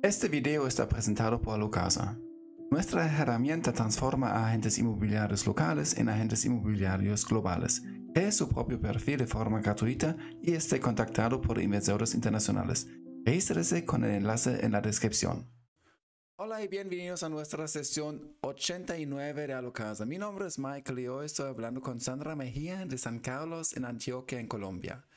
Este video está presentado por Locasa. Nuestra herramienta transforma a agentes inmobiliarios locales en agentes inmobiliarios globales. Cree su propio perfil de forma gratuita y esté contactado por inversores internacionales. Regístrese con el enlace en la descripción. Hola y bienvenidos a nuestra sesión 89 de Alocasa. Mi nombre es Michael y hoy estoy hablando con Sandra Mejía de San Carlos en Antioquia, en Colombia.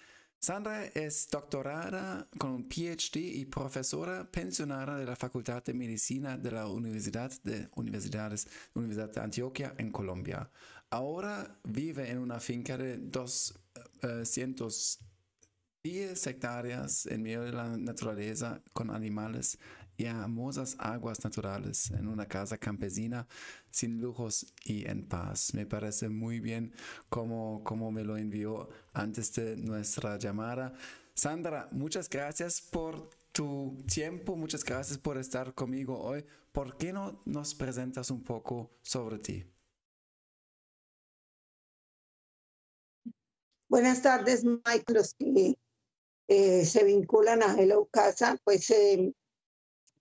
Sandra es doctorada con un PhD y profesora pensionada de la Facultad de Medicina de la Universidad de Universidades Universidad de Antioquia en Colombia. Ahora vive en una finca de 210 hectáreas en medio de la naturaleza con animales y hermosas aguas naturales en una casa campesina sin lujos y en paz. Me parece muy bien como, como me lo envió antes de nuestra llamada. Sandra, muchas gracias por tu tiempo, muchas gracias por estar conmigo hoy. ¿Por qué no nos presentas un poco sobre ti? Buenas tardes, Mike. Los que eh, se vinculan a Hello Casa, pues eh,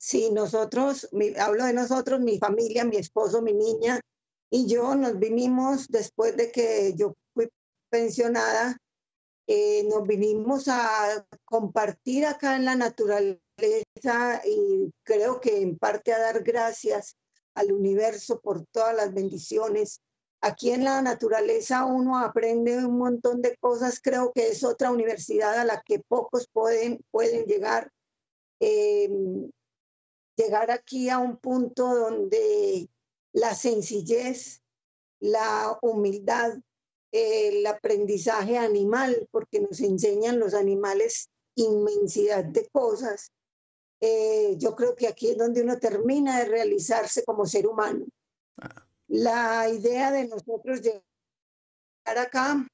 Sí, nosotros, hablo de nosotros, mi familia, mi esposo, mi niña y yo nos vinimos después de que yo fui pensionada, eh, nos vinimos a compartir acá en la naturaleza y creo que en parte a dar gracias al universo por todas las bendiciones. Aquí en la naturaleza uno aprende un montón de cosas, creo que es otra universidad a la que pocos pueden, pueden llegar. Em, llegar aquí a un punto donde la sencillez, la humildad, el aprendizaje animal, porque nos enseñan los animales inmensidad de cosas. Eh, yo creo que aquí es donde uno termina de realizarse como ser humano. Ah. La idea de nosotros llegar acá,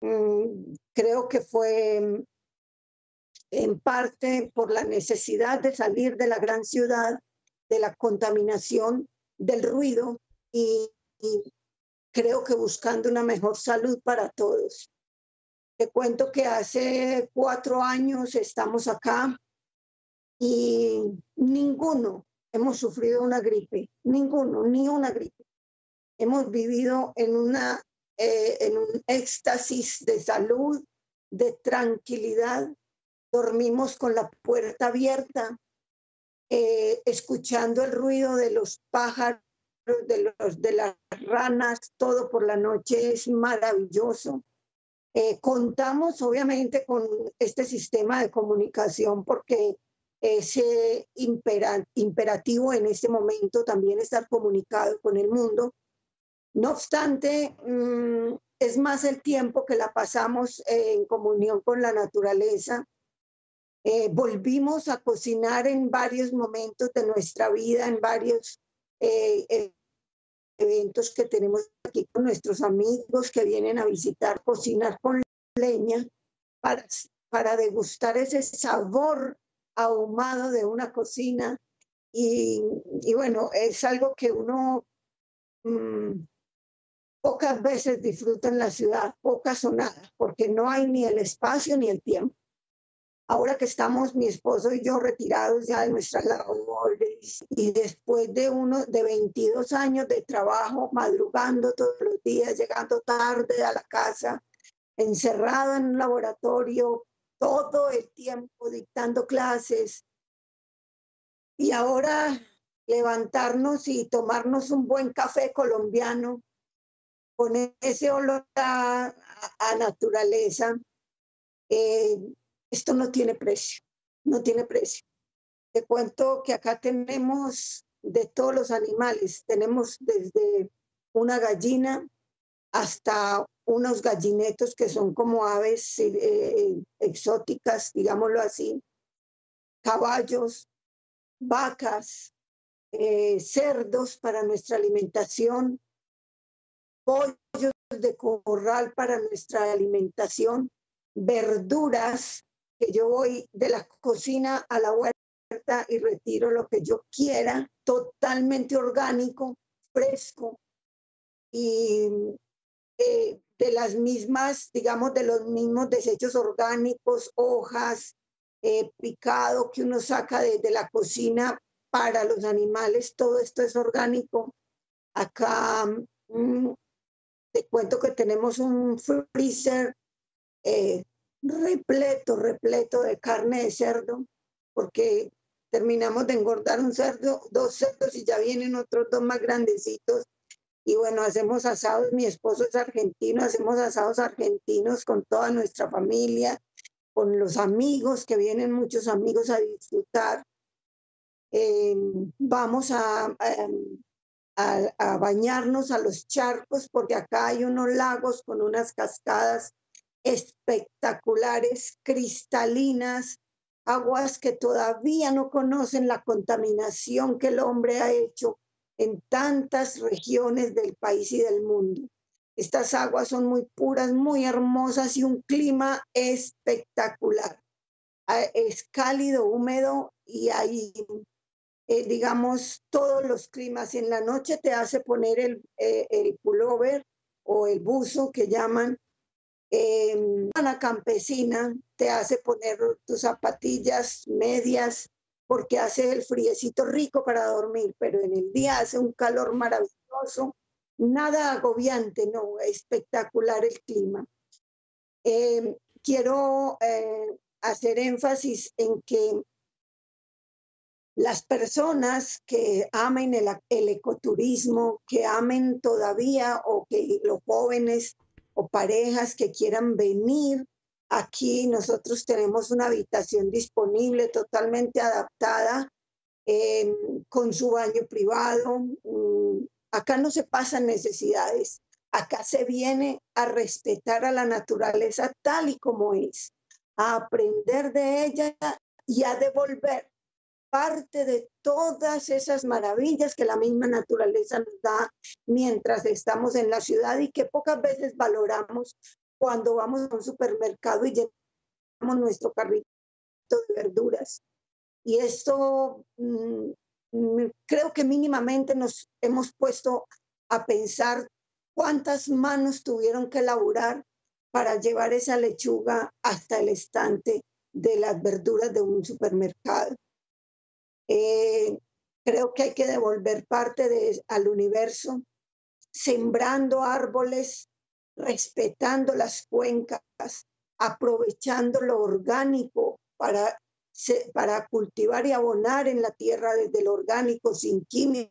mm, creo que fue en parte por la necesidad de salir de la gran ciudad, de la contaminación, del ruido y, creo que buscando una mejor salud para todos. Te cuento que hace cuatro años estamos acá y ninguno hemos sufrido una gripe, ninguno, ni una gripe. Hemos vivido en, una, eh, en un éxtasis de salud, de tranquilidad, dormimos con la puerta abierta, eh, escuchando el ruido de los pájaros, de, los, de las ranas, todo por la noche es maravilloso. Eh, contamos obviamente con este sistema de comunicación porque es imperativo en este momento también estar comunicado con el mundo. No obstante, mm, es más el tiempo que la pasamos en comunión con la naturaleza, eh, volvimos a cocinar en varios momentos de nuestra vida, en varios eh, eh, eventos que tenemos aquí con nuestros amigos que vienen a visitar, cocinar con leña para, para degustar ese sabor ahumado de una cocina. Y, bueno, es algo que uno mm, pocas veces disfruta en la ciudad, pocas o nada, porque no hay ni el espacio ni el tiempo. Ahora que estamos mi esposo y yo retirados ya de nuestras labores y después de uno de 22 años de trabajo, madrugando todos los días, llegando tarde a la casa, encerrado en un laboratorio todo el tiempo dictando clases. Y ahora levantarnos y tomarnos un buen café colombiano con ese olor a, naturaleza. Eh, esto no tiene precio, no tiene precio. Te cuento que acá tenemos de todos los animales, tenemos desde una gallina hasta unos gallinetos que son como aves eh, eh, exóticas, digámoslo así, caballos, vacas, eh, cerdos para nuestra alimentación, pollos de corral para nuestra alimentación, verduras que yo voy de la cocina a la huerta y retiro lo que yo quiera, totalmente orgánico, fresco y eh, de las mismas, digamos, de los mismos desechos orgánicos, hojas, eh, picado que uno saca desde la cocina para los animales, todo esto es orgánico. Acá mm, te cuento que tenemos un freezer eh, repleto, repleto de carne de cerdo, porque terminamos de engordar un cerdo, dos cerdos y ya vienen otros dos más grandecitos. Y bueno, hacemos asados, mi esposo es argentino, hacemos asados argentinos con toda nuestra familia, con los amigos, que vienen muchos amigos a disfrutar. Em, vamos em, a, a, bañarnos a los charcos, porque acá hay unos lagos con unas cascadas espectaculares, cristalinas, aguas que todavía no conocen la contaminación que el hombre ha hecho en tantas regiones del país y del mundo. Estas aguas son muy puras, muy hermosas y un clima espectacular. Ah, es cálido, húmedo y hay, eh, digamos, todos los climas. En la noche te hace poner el, eh, el pullover o el buzo que llaman eh, la campesina te hace poner tus zapatillas medias porque hace el friecito rico para dormir, pero en el día hace un calor maravilloso, nada agobiante, no, espectacular el clima. Em, quiero eh, hacer énfasis en que las personas que amen el, ecoturismo, que amen todavía o que los jóvenes o parejas que quieran venir. Aquí nosotros tenemos una habitación disponible totalmente adaptada eh, con su baño privado. Mm, acá no se pasan necesidades. Acá se viene a respetar a la naturaleza tal y como es, a aprender de ella y a devolver parte de todas esas maravillas que la misma naturaleza nos da mientras estamos en la ciudad y que pocas veces valoramos cuando vamos a un supermercado y llenamos nuestro carrito de verduras. Y esto mm, mm, creo que mínimamente nos hemos puesto a pensar cuántas manos tuvieron que laburar para llevar esa lechuga hasta el estante de las verduras de un supermercado. Eh, creo que hay que devolver parte de, al universo, sembrando árboles, respetando las cuencas, aprovechando lo orgánico para, para cultivar y abonar en la tierra desde lo orgánico, sin químicos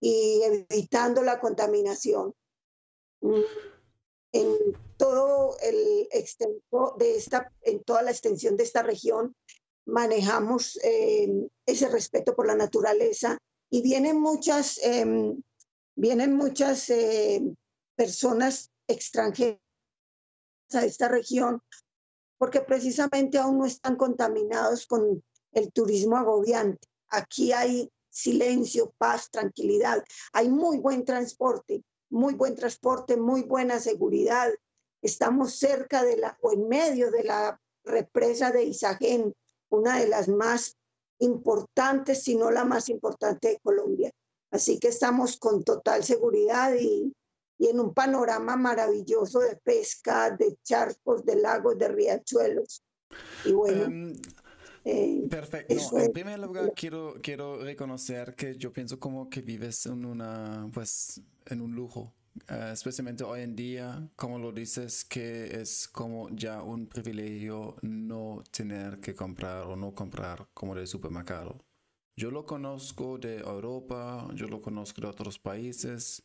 y evitando la contaminación. Mm, en todo el extenso de esta, en toda la extensión de esta región manejamos eh, ese respeto por la naturaleza y vienen muchas, em, vienen muchas eh, personas extranjeras a esta región porque precisamente aún no están contaminados con el turismo agobiante. Aquí hay silencio, paz, tranquilidad. Hay muy buen transporte, muy buen transporte, muy buena seguridad. Estamos cerca de la o en medio de la represa de Isagen, una de las más importantes, si no la más importante de Colombia. Así que estamos con total seguridad y, y en un panorama maravilloso de pesca, de charcos, de lagos, de riachuelos. Y bueno. Um, perfecto. en primer lugar, quiero, quiero reconocer que yo pienso como que vives en una, pues, en un lujo eh, especialmente hoy en día, como lo dices, que es como ya un privilegio no tener que comprar o no comprar como del supermercado. Yo lo conozco de Europa, yo lo conozco de otros países,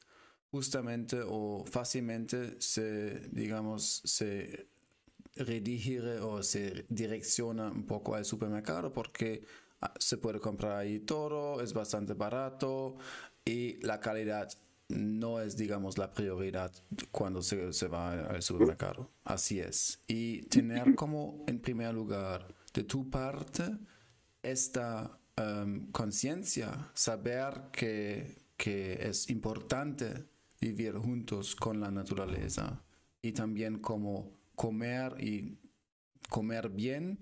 justamente o fácilmente se, digamos, se redirige o se direcciona un poco al supermercado porque ah, se puede comprar ahí todo, es bastante barato y la calidad no es, digamos, la prioridad cuando se, se, va al supermercado. Así es. Y tener como, en primer lugar, de tu parte, esta um, conciencia, saber que, que es importante vivir juntos con la naturaleza y también como comer y comer bien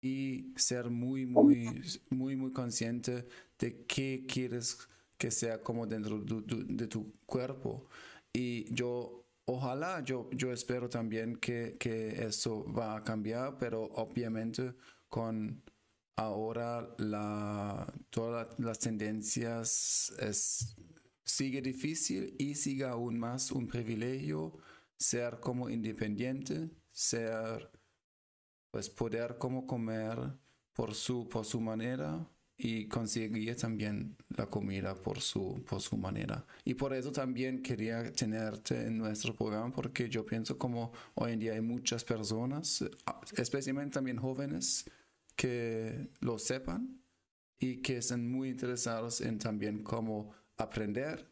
y ser muy, muy, muy, muy consciente de qué quieres que sea como dentro de tu, cuerpo. Y yo ojalá, yo, yo espero también que, que esto va a cambiar, pero obviamente con ahora la, todas las tendencias es, sigue difícil y sigue aún más un privilegio ser como independiente, ser, pues poder como comer por su, por su manera y conseguir también la comida por su, por su manera. Y por eso también quería tenerte en nuestro programa porque yo pienso como hoy en día hay muchas personas, especialmente también jóvenes, que lo sepan y que estén muy interesados en también cómo aprender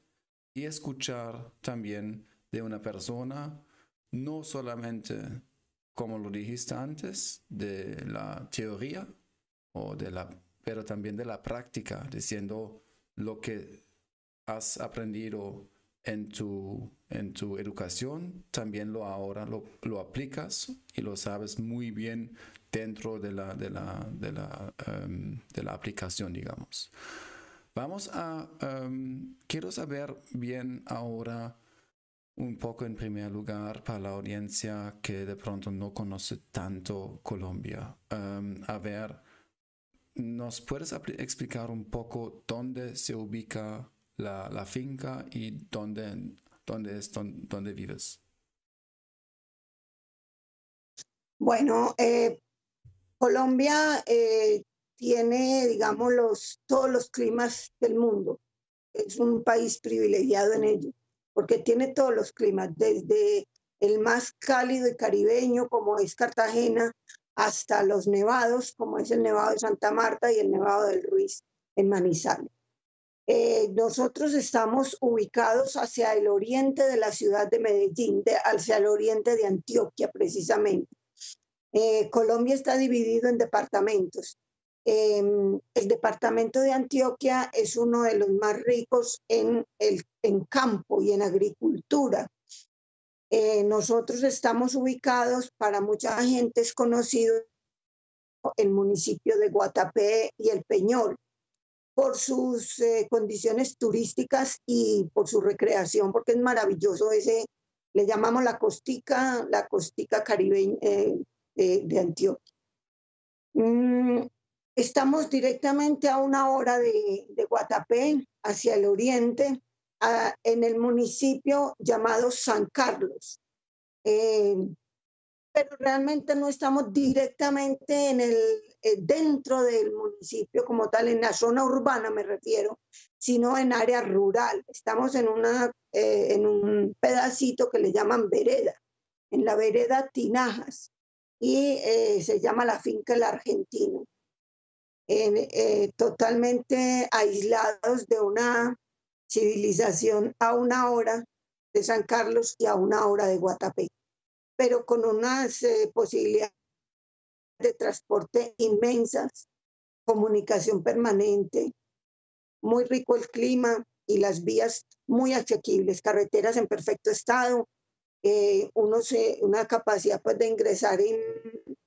y escuchar también de una persona, no solamente, como lo dijiste antes, de la teoría o de la, pero también de la práctica, diciendo lo que has aprendido en tu, en tu educación, también lo ahora lo, lo aplicas y lo sabes muy bien dentro de la, de la, de la, em, de la aplicación, digamos. Vamos a, em, quiero saber bien ahora un poco en primer lugar para la audiencia que de pronto no conoce tanto Colombia. Em, a ver, ¿nos puedes explicar un poco dónde se ubica la, finca y dónde, dónde es dónde, vives? Bueno, eh, Colombia eh, tiene, digamos, los, todos los climas del mundo. Es un país privilegiado en ello, porque tiene todos los climas, desde el más cálido y caribeño, como es Cartagena, hasta los nevados, como es el Nevado de Santa Marta y el Nevado del Ruiz en Manizales. Eh, nosotros estamos ubicados hacia el oriente de la ciudad de Medellín, hacia el oriente de Antioquia precisamente. Eh, Colombia está dividido en departamentos. Em, el departamento de Antioquia es uno de los más ricos en, el, en campo y en agricultura. Eh, nosotros estamos ubicados, para mucha gente es conocido el municipio de Guatapé y el Peñol por sus eh, condiciones turísticas y por su recreación, porque es maravilloso ese, le llamamos la costica, la costica caribeña, de, Antioquia. Mm, estamos directamente a una hora de, Guatapé, hacia el oriente, en el municipio llamado San Carlos. Eh, pero realmente no estamos directamente en el, eh, dentro del municipio como tal, en la zona urbana me refiero, sino en área rural. Estamos en, una, eh, en un pedacito que le llaman vereda, en la vereda Tinajas y eh, se llama la finca El Argentino. Eh, totalmente aislados de una civilización a una hora de San Carlos y a una hora de Guatapé, pero con unas eh, posibilidades de transporte inmensas, comunicación permanente, muy rico el clima y las vías muy asequibles, carreteras en perfecto estado, eh, una capacidad pues, de ingresar en,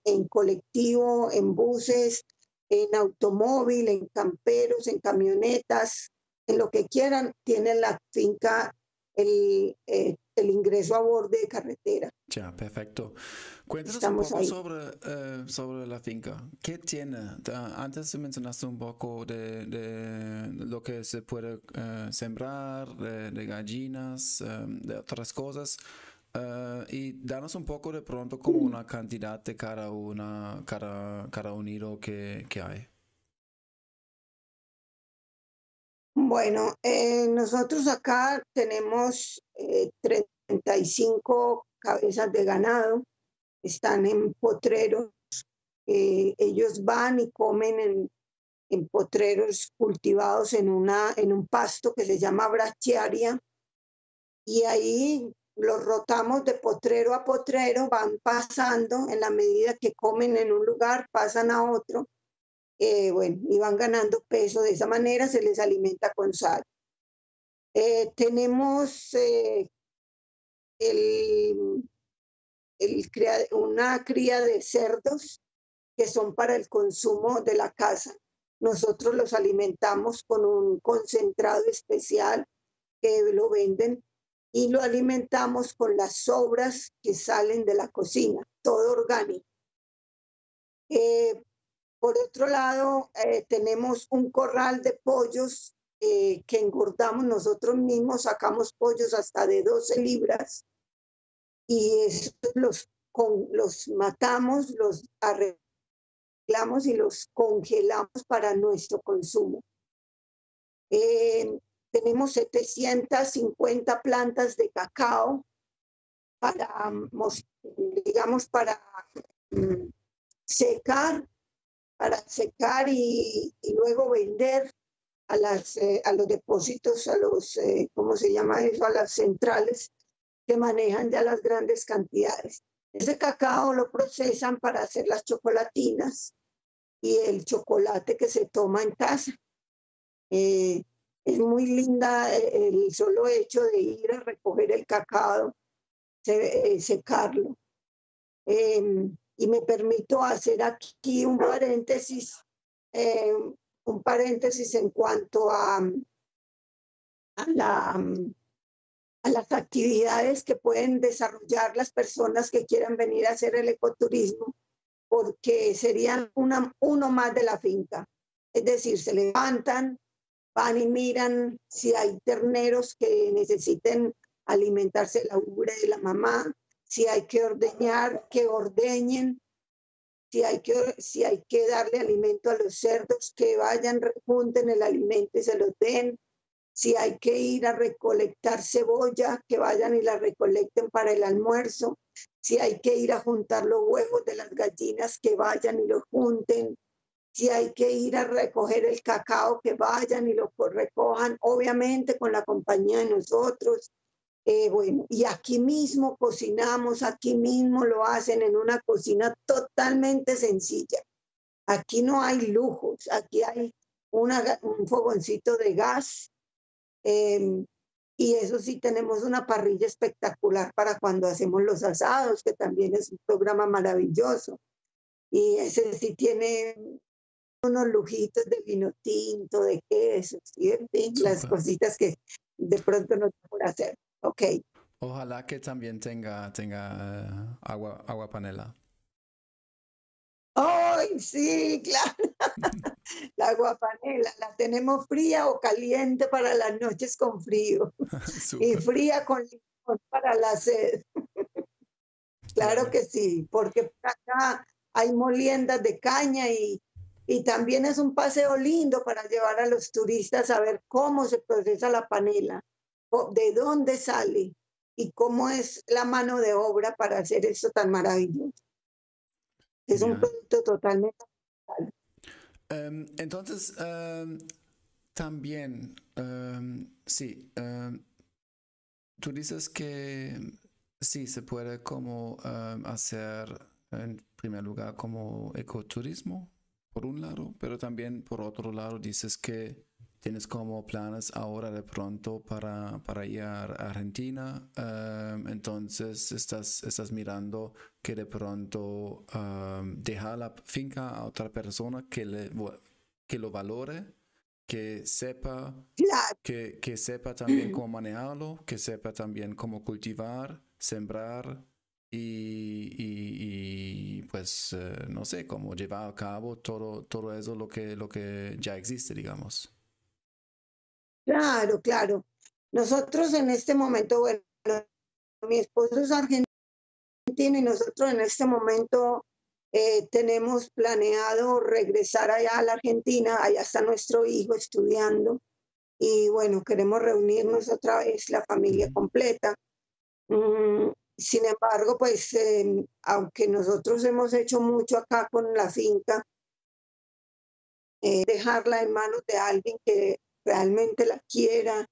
en colectivo, en buses, en automóvil, en camperos, en camionetas, lo que quieran, tiene la finca el, eh, el ingreso a borde de carretera. Ya, perfecto. Cuéntanos un poco sobre, eh, sobre la finca. ¿Qué tiene? Antes mencionaste un poco de, de lo que se puede sembrar, de, de gallinas, de otras cosas. Uh, y danos un poco de pronto como una cantidad de cada, una, cada, cada unido que, que hay. Bueno, eh, nosotros acá tenemos eh, 35 cabezas de ganado, están en potreros, eh, ellos van y comen en, en, potreros cultivados en, una, en un pasto que se llama brachiaria, y ahí los rotamos de potrero a potrero, van pasando en la medida que comen en un lugar, pasan a otro, eh, bueno, y van ganando peso. De esa manera se les alimenta con sal. Eh, tenemos eh, el, el, una cría de cerdos que son para el consumo de la casa. Nosotros los alimentamos con un concentrado especial que lo venden y lo alimentamos con las sobras que salen de la cocina, todo orgánico. Por otro lado, eh, tenemos un corral de pollos eh, que engordamos nosotros mismos, sacamos pollos hasta de 12 libras y los, los matamos, los arreglamos y los congelamos para nuestro consumo. tenemos 750 plantas de cacao para, digamos, para mm, secar, para secar y, luego vender a, las, eh, a los depósitos, a los, eh, ¿cómo se llama eso? A las centrales que manejan ya las grandes cantidades. Ese cacao lo procesan para hacer las chocolatinas y el chocolate que se toma en casa. Eh, es muy linda el solo hecho de ir a recoger el cacao, secarlo. Y me permito hacer aquí un paréntesis, eh, un paréntesis en cuanto a, a, la, a las actividades que pueden desarrollar las personas que quieran venir a hacer el ecoturismo, porque serían uno más de la finca. Es decir, se levantan, van y miran si hay terneros que necesiten alimentarse la ubre de la mamá, si hay que ordeñar, que ordeñen, si hay que, si hay que darle alimento a los cerdos, que vayan, junten el alimento y se lo den. Si hay que ir a recolectar cebolla, que vayan y la recolecten para el almuerzo. Si hay que ir a juntar los huevos de las gallinas, que vayan y los junten. Si hay que ir a recoger el cacao, que vayan y lo recojan, obviamente con la compañía de nosotros. Eh, bueno, y aquí mismo cocinamos, aquí mismo lo hacen en una cocina totalmente sencilla. Aquí no hay lujos, aquí hay una, un fogoncito de gas. Em, y eso sí, tenemos una parrilla espectacular para cuando hacemos los asados, que también es un programa maravilloso. Y ese sí tiene unos lujitos de vino tinto, de queso, ¿sí? las cositas que de pronto no se puede hacer. Ok. Ojalá que también tenga, tenga eh, agua, agua panela. ¡Ay, sí, claro! la agua panela, la tenemos fría o caliente para las noches con frío. y fría con limón para la sed. claro que sí, porque acá hay moliendas de caña y, y también es un paseo lindo para llevar a los turistas a ver cómo se procesa la panela de dónde sale y cómo es la mano de obra para hacer esto tan maravilloso. Es un producto totalmente. Um, entonces, um, también, um, sí, tú dices que sí, se puede como hacer en primer lugar como ecoturismo, por un lado, pero también por otro lado dices que ¿Tienes como planes ahora de pronto para, para ir a Argentina? Em, entonces estás, estás mirando que de pronto um, dejar la finca a otra persona que, le, que lo valore, que sepa, que, que sepa también cómo manejarlo, que sepa también cómo cultivar, sembrar y, y, pues eh, no sé, cómo llevar a cabo todo, todo eso lo que, lo que ya existe, digamos. Claro, claro. Nosotros en este momento, bueno, mi esposo es argentino y nosotros en este momento eh, tenemos planeado regresar allá a la Argentina, allá está nuestro hijo estudiando y bueno, queremos reunirnos otra vez, la familia completa. Mm, sin embargo, pues em, aunque nosotros hemos hecho mucho acá con la finca, eh, dejarla en manos de alguien que realmente la quiera,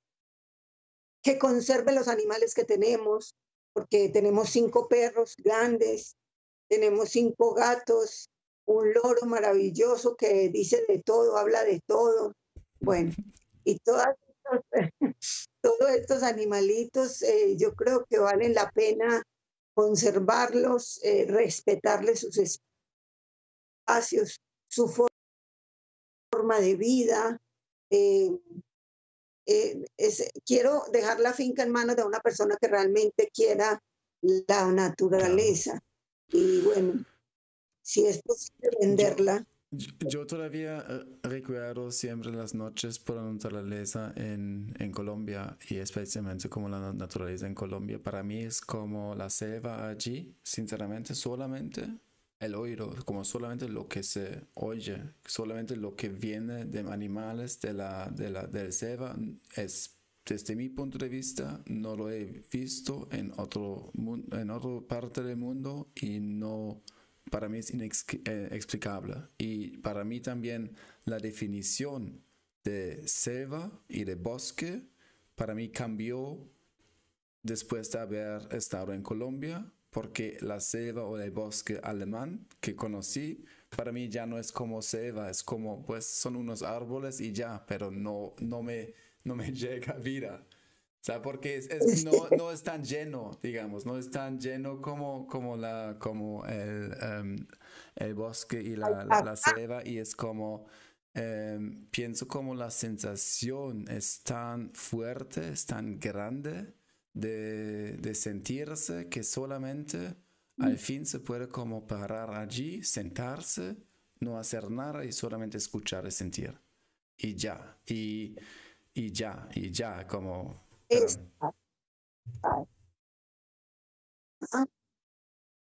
que conserve los animales que tenemos, porque tenemos cinco perros grandes, tenemos cinco gatos, un loro maravilloso que dice de todo, habla de todo. Bueno, y todos estos animalitos eh, yo creo que valen la pena conservarlos, eh, respetarles sus espacios, su forma de vida, eh, eh, quiero dejar la finca en manos de una persona que realmente quiera la naturaleza. Y bueno, si es posible venderla. Yo, todavía eh, recuerdo siempre las noches por la naturaleza en, en, Colombia y especialmente como la naturaleza en Colombia. Para mí es como la selva allí, sinceramente, solamente el oído, como solamente lo que se oye, solamente lo que viene de animales de la, de la del selva es desde mi punto de vista no lo he visto en otro en otra parte del mundo y no para mí es inexplicable eh, y para mí también la definición de selva y de bosque para mí cambió después de haber estado en Colombia porque la selva o el bosque alemán que conocí para mí ya no es como selva, es como pues son unos árboles y ya, pero no, no, me, no me llega vida. O sea, porque es, no, no, es tan lleno, digamos, no es tan lleno como, como, la, como el, em, el bosque y la, la, selva y es como, em, pienso como la sensación es tan fuerte, es tan grande de, sentirse que solamente al mm. fin se puede como parar allí, sentarse, no hacer nada y solamente escuchar y sentir. Y ya, y, y ya, y ya, como... Es,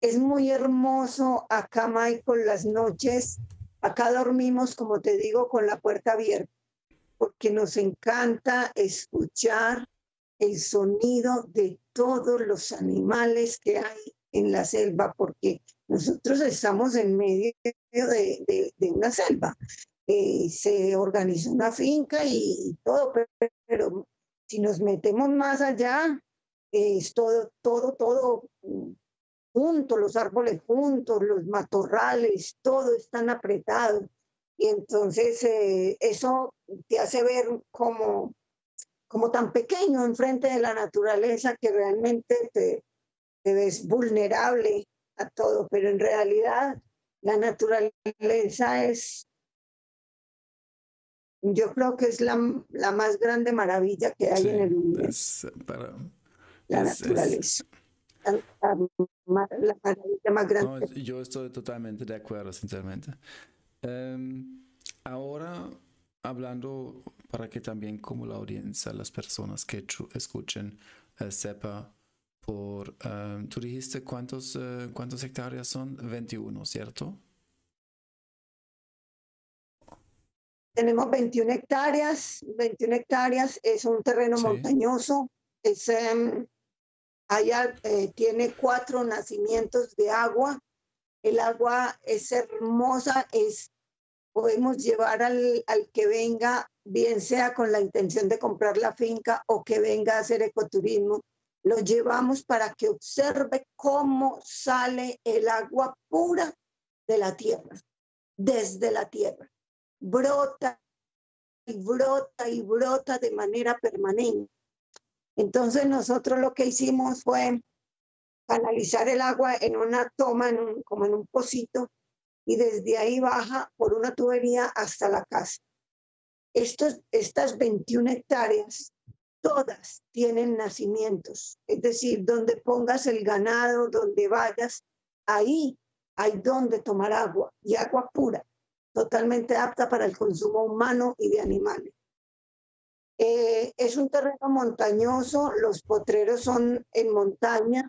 es muy hermoso acá, Michael, las noches. Acá dormimos, como te digo, con la puerta abierta, porque nos encanta escuchar el sonido de todos los animales que hay en la selva, porque nosotros estamos en medio de, una selva. Eh, se organiza una finca y, todo, pero, si nos metemos más allá, es todo, todo, todo junto, los árboles juntos, los matorrales, todo están apretado. Y entonces eh, eso te hace ver como como tan pequeño enfrente de la naturaleza que realmente te, ves vulnerable a todo, pero en realidad la naturaleza es, yo creo que es la, la más grande maravilla que hay en el mundo. la naturaleza. la, maravilla más grande. yo estoy totalmente de acuerdo, sinceramente. Em, ahora, hablando para que también como la audiencia, las personas que escuchen, eh, sepa por, eh, tú dijiste cuántos, eh, cuántas hectáreas son, 21, ¿cierto? Tenemos 21 hectáreas, 21 hectáreas, es un terreno montañoso, es, em, allá tiene cuatro nacimientos de agua, el agua es hermosa, es podemos llevar al, al, que venga, bien sea con la intención de comprar la finca o que venga a hacer ecoturismo, lo llevamos para que observe cómo sale el agua pura de la tierra, desde la tierra. Brota y brota y brota de manera permanente. Entonces nosotros lo que hicimos fue canalizar el agua en una toma, en como en un pocito, y desde ahí baja por una tubería hasta la casa. Estos, estas 21 hectáreas, todas tienen nacimientos, es decir, donde pongas el ganado, donde vayas, ahí hay donde tomar agua y agua pura, totalmente apta para el consumo humano y de animales. Eh, es un terreno montañoso, los potreros son en montaña,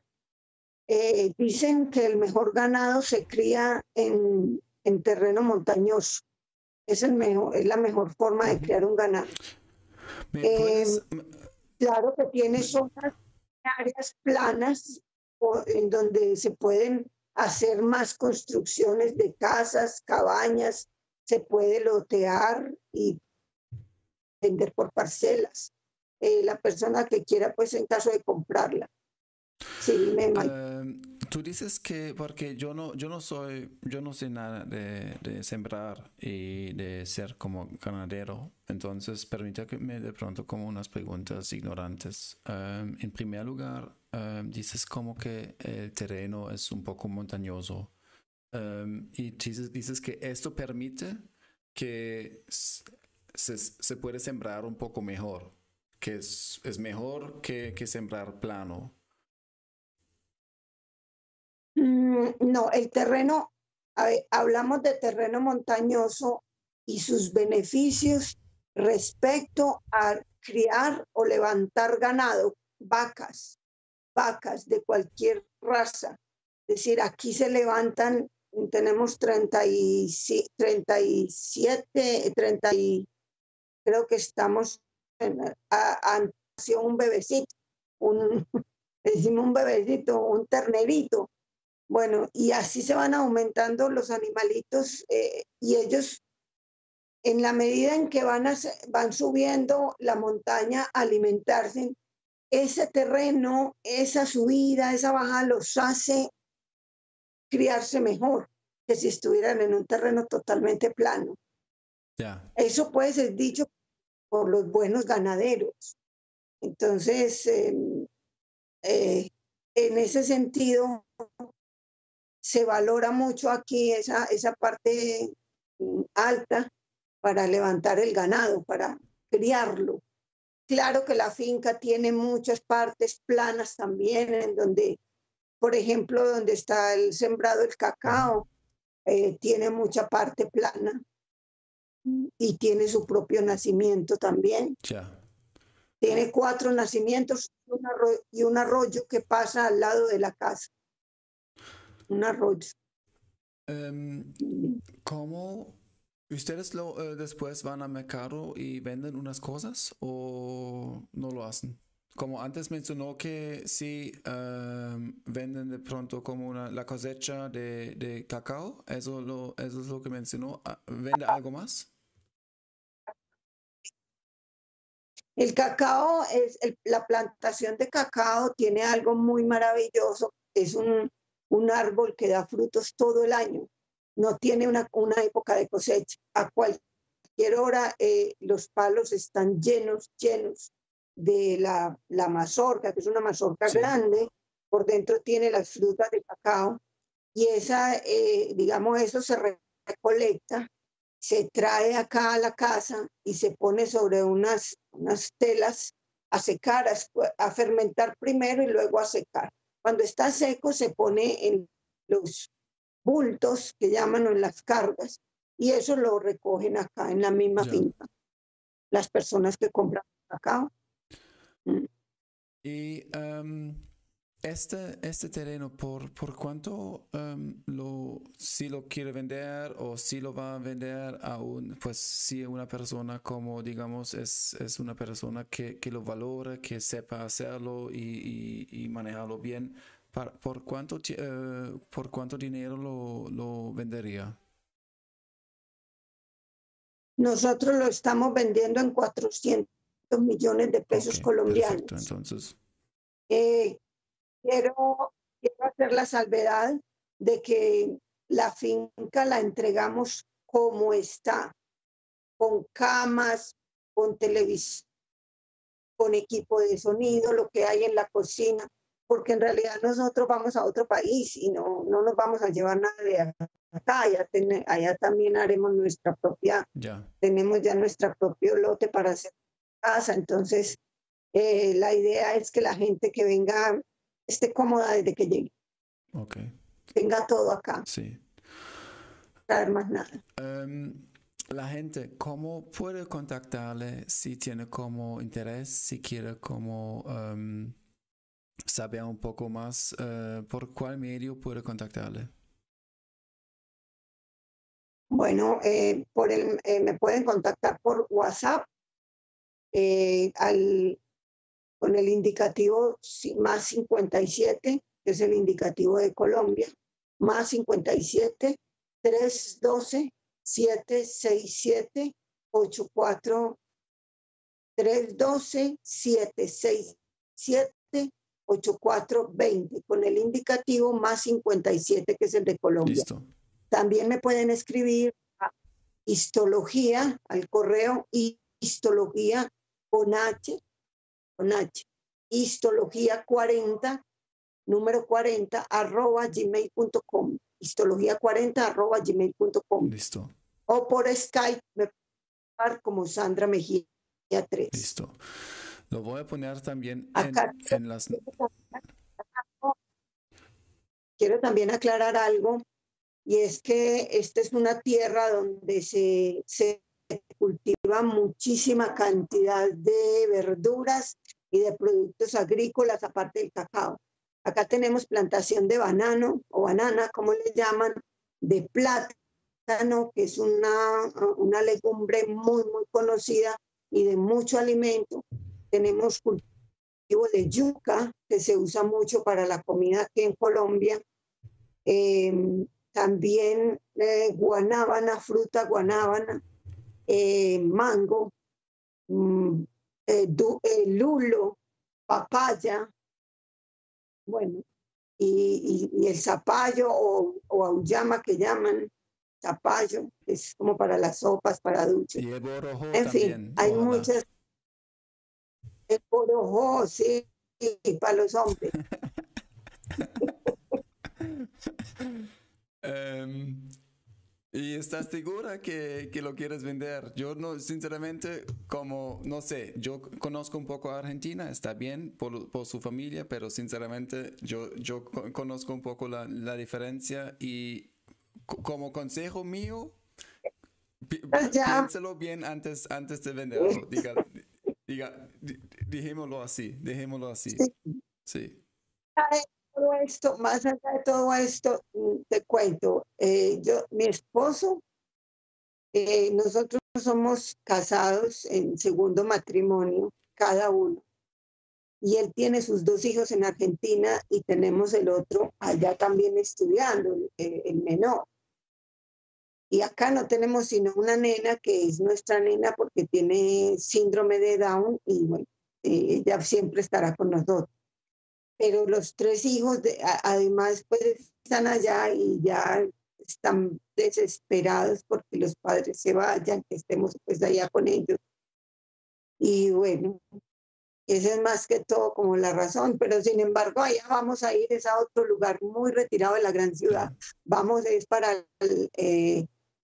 eh, dicen que el mejor ganado se cría en, en terreno montañoso. Es, el mejor, es la mejor forma de criar un ganado. Eh, claro que tiene zonas, áreas planas en donde se pueden hacer más construcciones de casas, cabañas, se puede lotear y vender por parcelas. Eh, la persona que quiera, pues en caso de comprarla. Sí, em, tú dices que, porque yo no, yo no soy, yo no sé nada de, de sembrar y de ser como ganadero, entonces permítame de pronto como unas preguntas ignorantes. Em, en primer lugar, em, dices como que el terreno es un poco montañoso y dices, dices que esto permite que se, se puede sembrar un poco mejor. que es, es mejor que, que sembrar plano. Mm, no, el terreno, hablamos de terreno montañoso y sus beneficios respecto a criar o levantar ganado, vacas, vacas de cualquier raza. Es decir, aquí se levantan, tenemos 30 y, 37, 30 y, creo que estamos, en, un bebecito, un, decimos un bebecito, un ternerito. Bueno, y así se van aumentando los animalitos eh, y ellos en la medida en que van, van subiendo la montaña a alimentarse, ese terreno, esa subida, esa bajada los hace criarse mejor que si estuvieran en un terreno totalmente plano. Eso puede ser dicho por los buenos ganaderos. Entonces, em, eh, en ese sentido, se valora mucho aquí esa, esa parte mm, alta para levantar el ganado, para criarlo. Claro que la finca tiene muchas partes planas también, en donde, por ejemplo, donde está el sembrado el cacao, eh, tiene mucha parte plana y tiene su propio nacimiento también. Tiene cuatro nacimientos y un arroyo que pasa al lado de la casa. Un arroyo. Em, ¿Cómo ¿Ustedes lo, eh, después van a mercado y venden unas cosas o no lo hacen? Como antes mencionó que sí em, venden de pronto como una, la cosecha de, de cacao, eso, lo, eso es lo que mencionó. Ah, ¿Vende algo más? El cacao, es la plantación de cacao tiene algo muy maravilloso. Es un, un árbol que da frutos todo el año no tiene una, una época de cosecha. A cualquier hora eh, los palos están llenos, llenos de la, la mazorca, que es una mazorca grande, por dentro tiene las frutas de cacao y esa, eh, digamos, eso se recolecta, se trae acá a la casa y se pone sobre unas, unas telas a secar, a, a fermentar primero y luego a secar. Cuando está seco se pone en los bultos que llaman en las cargas y eso lo recogen acá en la misma finca las personas que compran cacao. Mm. Y em, este, este terreno, ¿por, por cuánto em, lo, si lo quiere vender o si lo va a vender a un, pues si una persona como digamos es, es una persona que, que lo valora, que sepa hacerlo y, y, y manejarlo bien, ¿Por cuánto, eh, ¿Por cuánto dinero lo, lo, vendería? Nosotros lo estamos vendiendo en 400 millones de pesos colombianos. Perfecto, entonces. Eh, quiero, quiero hacer la salvedad de que la finca la entregamos como está, con camas, con televisión, con equipo de sonido, lo que hay en la cocina porque en realidad nosotros vamos a otro país y no, no nos vamos a llevar nada de acá, allá, allá también haremos nuestra propia, tenemos ya nuestro propio lote para hacer casa, entonces eh, la idea es que la gente que venga esté cómoda desde que llegue. Ok. Tenga todo acá. Sí. Traer más nada. Em, la gente, ¿cómo puede contactarle si tiene como interés, si quiere como... Um, saber un poco más, uh, ¿por cuál medio puede contactarle? Bueno, eh, por el, eh, me pueden contactar por WhatsApp eh, al, con el indicativo más 57, que es el indicativo de Colombia, más 57 312 767 84 312 767 8420 con el indicativo más 57 que es el de Colombia. También me pueden escribir a histología al correo histología con H, con H, histología 40, número 40 arroba gmail.com, histología 40 arroba gmail.com. Listo. O por Skype me como Sandra Mejía 3. Listo. Lo voy a poner también en, en las... Quiero también aclarar algo, y es que esta es una tierra donde se, se cultiva muchísima cantidad de verduras y de productos agrícolas, aparte del cacao. Acá tenemos plantación de banano o banana, como le llaman, de plátano, que es una, una legumbre muy, muy conocida y de mucho alimento. Tenemos cultivo de yuca, que se usa mucho para la comida aquí en Colombia. Em, también eh, guanábana, fruta guanábana, eh, mango, mm, eh, lulo, papaya, bueno, y, el zapallo o, o auyama que llaman zapallo, es como para las sopas, para duchas. en fin, hay muchas. El borojo, sí, para los hombres. um, ¿Y estás segura que, que, lo quieres vender? Yo no, sinceramente, como, no sé, yo conozco un poco a Argentina, está bien por, por su familia, pero sinceramente yo, yo conozco un poco la, la diferencia y como consejo mío, pues piénselo bien antes, antes de venderlo. Diga, diga, dejémoslo así, dejémoslo así. Sí todo esto, más allá de todo esto, mm, te cuento, eh, yo, mi esposo, eh, nosotros somos casados en segundo matrimonio, cada uno. Y él tiene sus dos hijos en Argentina y tenemos el otro allá también estudiando, el, menor. Y acá no tenemos sino una nena que es nuestra nena porque tiene síndrome de Down y bueno, eh, ella siempre estará con nosotros pero los tres hijos de, además pues están allá y ya están desesperados porque los padres se vayan, que estemos pues allá con ellos. Y bueno, esa es más que todo como la razón, pero sin embargo allá vamos a ir, es a otro lugar muy retirado de la gran ciudad. Vamos es para eh,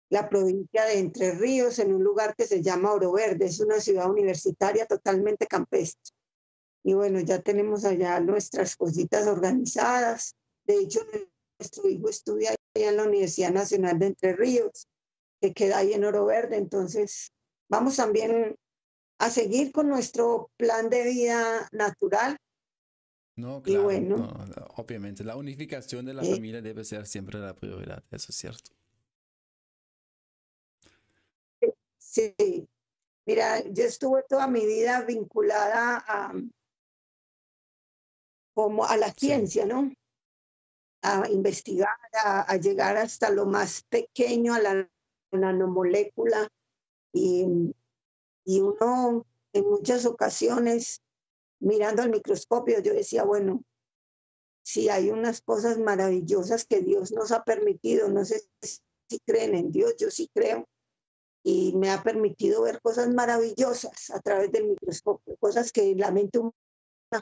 la provincia de Entre Ríos, en un lugar que se llama Oro Verde, es una ciudad universitaria totalmente campestre. Y bueno, ya tenemos allá nuestras cositas organizadas. De hecho, nuestro hijo estudia allá en la Universidad Nacional de Entre Ríos, que queda ahí en Oro Verde. Entonces, vamos también a seguir con nuestro plan de vida natural. No, claro. Y bueno, obviamente, la unificación de la eh, familia debe ser siempre la prioridad, eso es cierto. Sí, mira, yo estuve toda mi vida vinculada a, como a la ciencia, ¿no? A investigar, a, llegar hasta lo más pequeño, a la nanomolécula. Y, y uno en muchas ocasiones, mirando al microscopio, yo decía, bueno, si hay unas cosas maravillosas que Dios nos ha permitido, no sé si creen en Dios, yo sí creo, y me ha permitido ver cosas maravillosas a través del microscopio, cosas que la mente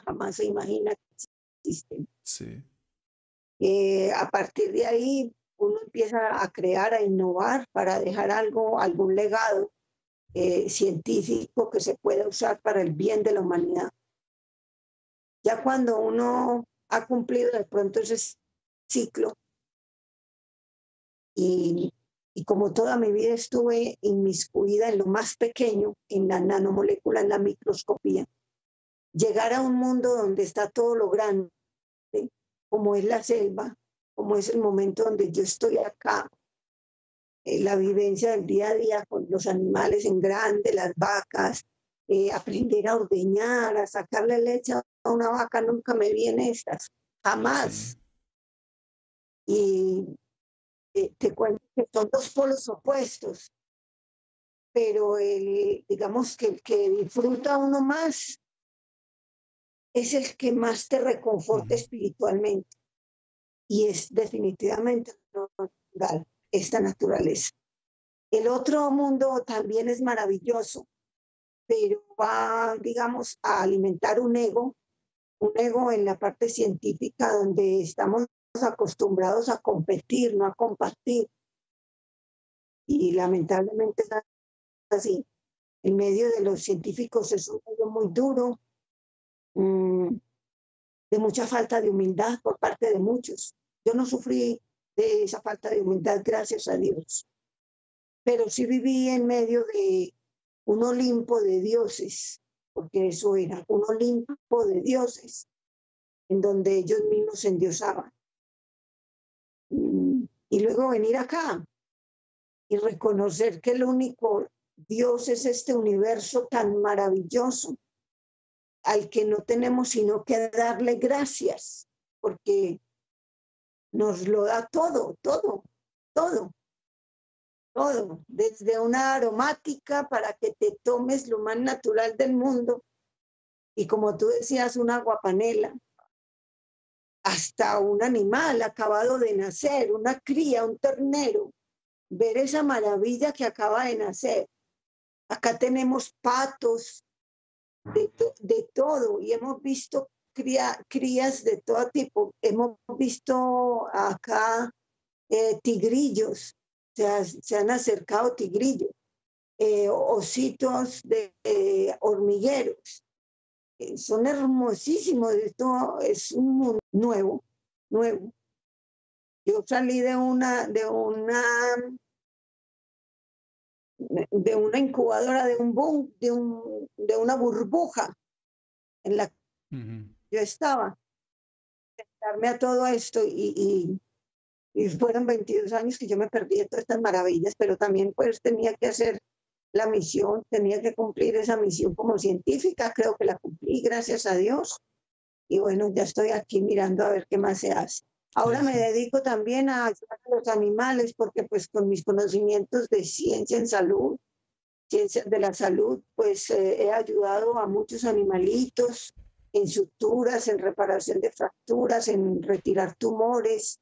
jamás se imagina que existen. Sí. Eh, a partir de ahí uno empieza a crear, a innovar para dejar algo, algún legado eh, científico que se pueda usar para el bien de la humanidad. Ya cuando uno ha cumplido de pronto ese ciclo y, y como toda mi vida estuve inmiscuida en lo más pequeño, en la nanomolécula, en la microscopía, llegar a un mundo donde está todo lo grande, como es la selva, como es el momento donde yo estoy acá, eh, la vivencia del día a día con los animales en grande, las vacas, eh, aprender a ordeñar, a sacarle leche a una vaca, nunca me viene estas, jamás. Y eh, te cuento que son dos polos opuestos, pero el, digamos que el que disfruta uno más es el que más te reconforta espiritualmente. Y es definitivamente natural, esta naturaleza. El otro mundo también es maravilloso, pero va, digamos, a alimentar un ego, un ego en la parte científica donde estamos acostumbrados a competir, no a compartir. Y lamentablemente es así. El medio de los científicos es un medio muy duro, mm, de mucha falta de humildad por parte de muchos. Yo no sufrí de esa falta de humildad, gracias a Dios, pero sí viví en medio de un Olimpo de dioses, porque eso era un Olimpo de dioses, en donde ellos mismos se endiosaban. Mm, y luego venir acá y reconocer que el único Dios es este universo tan maravilloso al que no tenemos sino que darle gracias, porque nos lo da todo, todo, todo, todo, desde una aromática para que te tomes lo más natural del mundo y como tú decías, una guapanela, hasta un animal acabado de nacer, una cría, un ternero, ver esa maravilla que acaba de nacer. Acá tenemos patos, de, todo y hemos visto crías de todo tipo. Hemos visto acá eh, tigrillos, se, han acercado tigrillos, eh, ositos de eh, hormigueros. son hermosísimos, esto es un mundo nuevo, nuevo. Yo salí de una, de una de una incubadora, de un boom, de, un, de una burbuja en la que yo estaba. Darme a todo esto y, y, fueron 22 años que yo me perdí de todas estas maravillas, pero también pues tenía que hacer la misión, tenía que cumplir esa misión como científica, creo que la cumplí, gracias a Dios. Y bueno, ya estoy aquí mirando a ver qué más se hace. Ahora me dedico también a ayudar a los animales porque pues con mis conocimientos de ciencia en salud, ciencia de la salud, pues eh, he ayudado a muchos animalitos en suturas, en reparación de fracturas, en retirar tumores.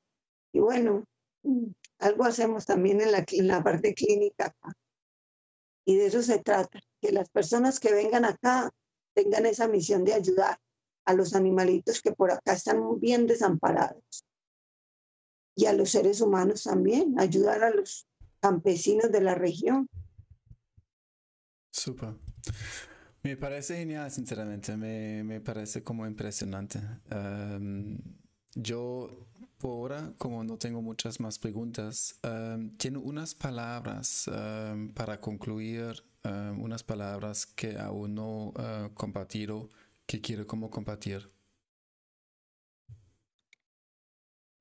Y bueno, mm, algo hacemos también en la, en la parte clínica Y de eso se trata, que las personas que vengan acá tengan esa misión de ayudar a los animalitos que por acá están bien desamparados y a los seres humanos también, ayudar a los campesinos de la región. Súper. Me parece genial, sinceramente, me, me parece como impresionante. Em, yo, por ahora, como no tengo muchas más preguntas, um, tengo unas palabras em, para concluir, unas palabras que aún no he uh, compartido, que quiero como compartir.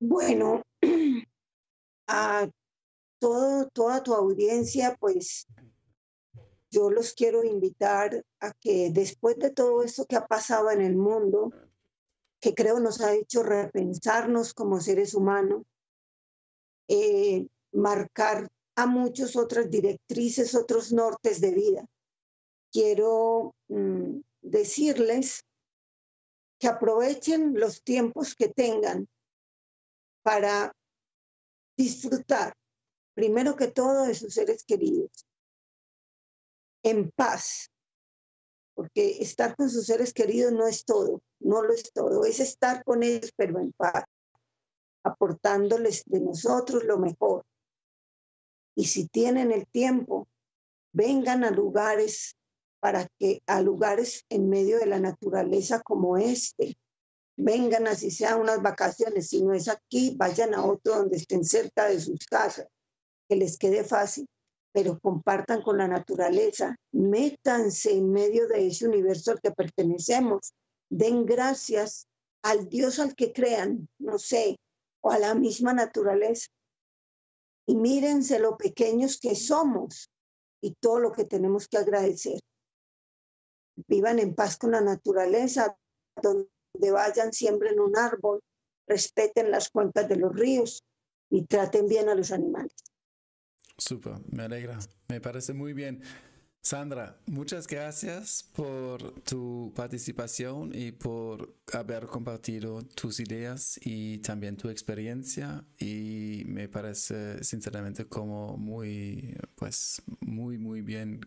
Bueno, a todo, toda tu audiencia, pues yo los quiero invitar a que después de todo esto que ha pasado en el mundo, que creo nos ha hecho repensarnos como seres humanos, eh, marcar a muchos otras directrices, otros nortes de vida. Quiero mm, decirles que aprovechen los tiempos que tengan para disfrutar, primero que todo, de sus seres queridos, en paz, porque estar con sus seres queridos no es todo, no lo es todo, es estar con ellos, pero en paz, aportándoles de nosotros lo mejor. Y si tienen el tiempo, vengan a lugares para que a lugares en medio de la naturaleza como este, vengan así sea unas vacaciones, si no es aquí, vayan a otro donde estén cerca de sus casas, que les quede fácil, pero compartan con la naturaleza, métanse en medio de ese universo al que pertenecemos, den gracias al Dios al que crean, no sé, o a la misma naturaleza. Y mírense lo pequeños que somos y todo lo que tenemos que agradecer. Vivan en paz con la naturaleza, donde donde vayan, siembren un árbol, respeten las cuencas de los ríos y traten bien a los animales. Súper, me alegra, me parece muy bien. Sandra, muchas gracias por tu participación y por haber compartido tus ideas y también tu experiencia y me parece sinceramente como muy, pues, muy, muy bien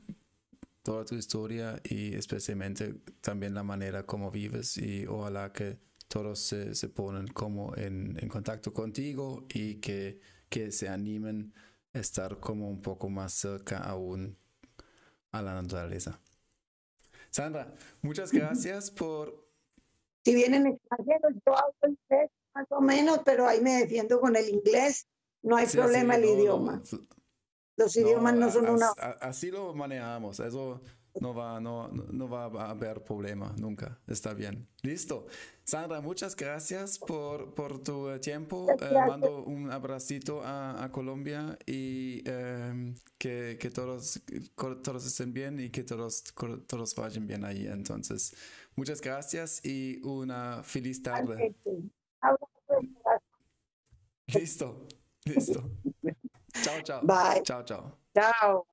toda tu historia y especialmente también la manera como vives y ojalá que todos se, se ponen como en, en, contacto contigo y que, que se animen a estar como un poco más cerca aún a la naturaleza. Sandra, muchas gracias por Si vienen extranjeros, yo hablo inglés más o menos, pero ahí me defiendo con el inglés. No hay problema el idioma. Los idiomas no son una... Así lo manejamos. Eso no va, no, no va a haber problema nunca. Está bien. Listo. Sandra, muchas gracias por, por tu tiempo. Eh, mando un abracito a, a Colombia y em, que, que, todos, todos estén bien y que todos, todos vayan bien ahí. Entonces, muchas gracias y una feliz tarde. Listo, listo. Ciao ciao. Bye. Ciao ciao. Ciao.